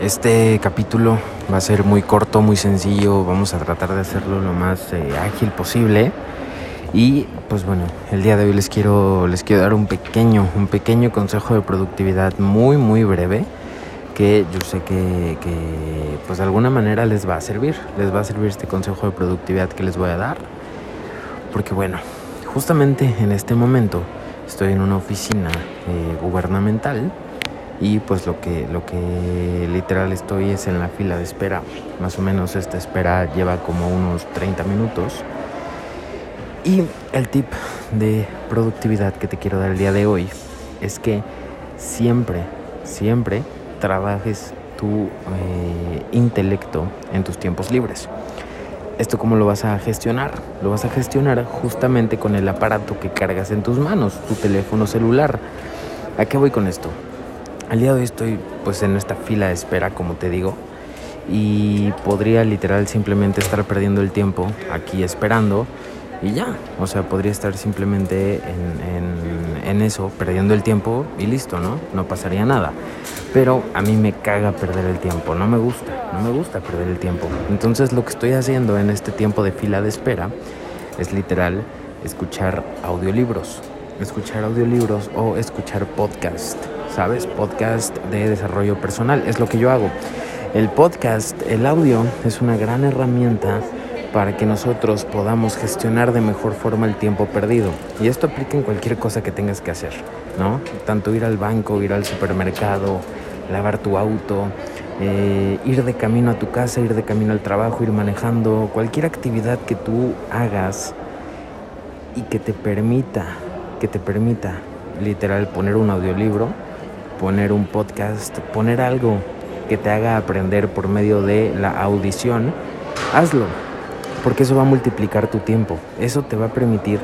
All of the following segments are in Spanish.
Este capítulo va a ser muy corto, muy sencillo. Vamos a tratar de hacerlo lo más eh, ágil posible. Y pues bueno, el día de hoy les quiero, les quiero dar un pequeño, un pequeño consejo de productividad muy, muy breve que yo sé que, que pues de alguna manera les va a servir. Les va a servir este consejo de productividad que les voy a dar. Porque bueno, justamente en este momento estoy en una oficina eh, gubernamental y pues lo que, lo que literal estoy es en la fila de espera. Más o menos esta espera lleva como unos 30 minutos. Y el tip de productividad que te quiero dar el día de hoy es que siempre, siempre trabajes tu eh, intelecto en tus tiempos libres. ¿Esto cómo lo vas a gestionar? Lo vas a gestionar justamente con el aparato que cargas en tus manos, tu teléfono celular. ¿A qué voy con esto? Al día de hoy estoy pues en esta fila de espera, como te digo, y podría literal simplemente estar perdiendo el tiempo aquí esperando y ya, o sea, podría estar simplemente en, en, eso, perdiendo el tiempo y listo, ¿no? No pasaría nada. Pero a mí me caga perder el tiempo, no me gusta, no me gusta perder el tiempo. Entonces lo que estoy haciendo en este tiempo de fila de espera es literal escuchar audiolibros, escuchar audiolibros o escuchar podcast ¿sabes? Podcast de desarrollo personal, es lo que yo hago. El podcast, el audio, es una gran herramienta para que nosotros podamos gestionar de mejor forma el tiempo perdido. Y esto aplica en cualquier cosa que tengas que hacer, ¿no? Tanto ir al banco, ir al supermercado, lavar tu auto, eh, ir de camino a tu casa, ir de camino al trabajo, ir manejando, cualquier actividad que tú hagas y que te permita, que te permita literal poner un audiolibro, poner un podcast, poner algo que te haga aprender por medio de la audición, hazlo, porque eso va a multiplicar tu tiempo. Eso te va a permitir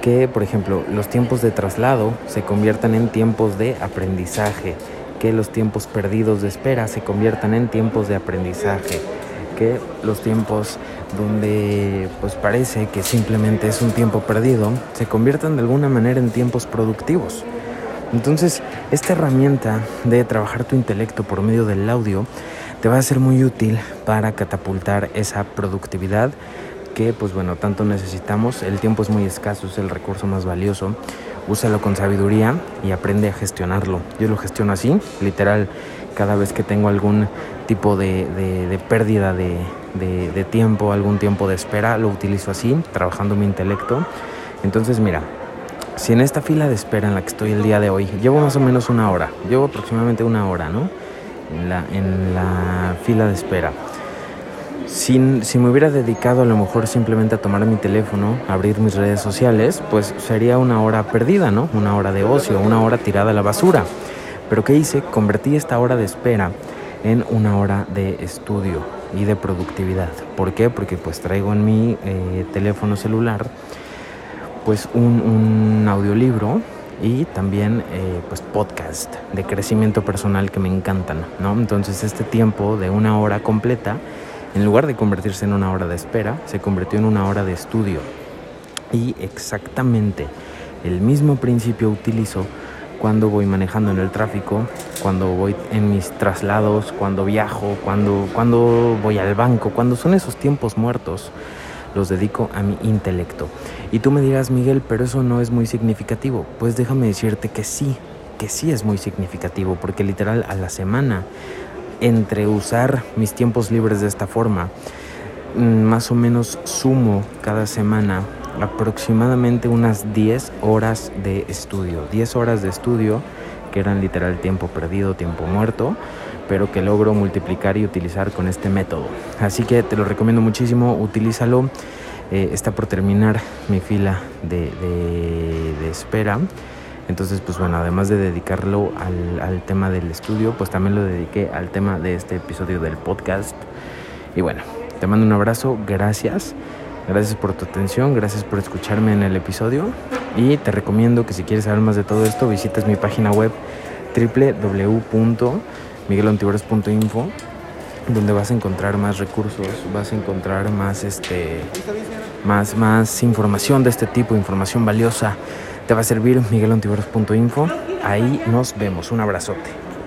que, por ejemplo, los tiempos de traslado se conviertan en tiempos de aprendizaje, que los tiempos perdidos de espera se conviertan en tiempos de aprendizaje, que los tiempos donde pues parece que simplemente es un tiempo perdido se conviertan de alguna manera en tiempos productivos. Entonces, esta herramienta de trabajar tu intelecto por medio del audio te va a ser muy útil para catapultar esa productividad pues bueno, tanto necesitamos. El tiempo es muy escaso, es el recurso más valioso. Úsalo con sabiduría y aprende a gestionarlo. Yo lo gestiono así, literal, cada vez que tengo algún tipo de, pérdida de, tiempo, algún tiempo de espera, lo utilizo así, trabajando mi intelecto. Entonces, mira, si en esta fila de espera en la que estoy el día de hoy, llevo más o menos una hora, llevo aproximadamente una hora, ¿no? En la fila de espera. Si, me hubiera dedicado a lo mejor simplemente a tomar mi teléfono, abrir mis redes sociales, pues sería una hora perdida, ¿no? Una hora de ocio, una hora tirada a la basura. Pero ¿qué hice? Convertí esta hora de espera en una hora de estudio y de productividad. ¿Por qué? Porque pues traigo en mi eh, teléfono celular pues un, audiolibro y también eh, pues podcast de crecimiento personal que me encantan, ¿no? Entonces este tiempo de una hora completa, en lugar de convertirse en una hora de espera, se convirtió en una hora de estudio. Y exactamente el mismo principio utilizo cuando voy manejando en el tráfico, cuando voy en mis traslados, cuando viajo, cuando, cuando voy al banco, cuando son esos tiempos muertos los dedico a mi intelecto. Y tú me dirás, Miguel, pero eso no es muy significativo. Pues déjame decirte que sí, que sí es muy significativo, porque literal a la semana, entre usar mis tiempos libres de esta forma, mm, más o menos sumo cada semana aproximadamente unas 10 horas de estudio. 10 horas de estudio que eran literal tiempo perdido, tiempo muerto pero que logro multiplicar y utilizar con este método. Así que te lo recomiendo muchísimo, utilízalo. Eh, está por terminar mi fila de, espera. Entonces, pues bueno, además de dedicarlo al, al, tema del estudio, pues también lo dediqué al tema de este episodio del podcast. Y bueno, te mando un abrazo, gracias. Gracias por tu atención, gracias por escucharme en el episodio. Y te recomiendo que si quieres saber más de todo esto, visites mi página web www miguelantiveros.info donde vas a encontrar más recursos, vas a encontrar más este más más información de este tipo, información valiosa. Te va a servir miguelantiveros.info. Ahí nos vemos. Un abrazote.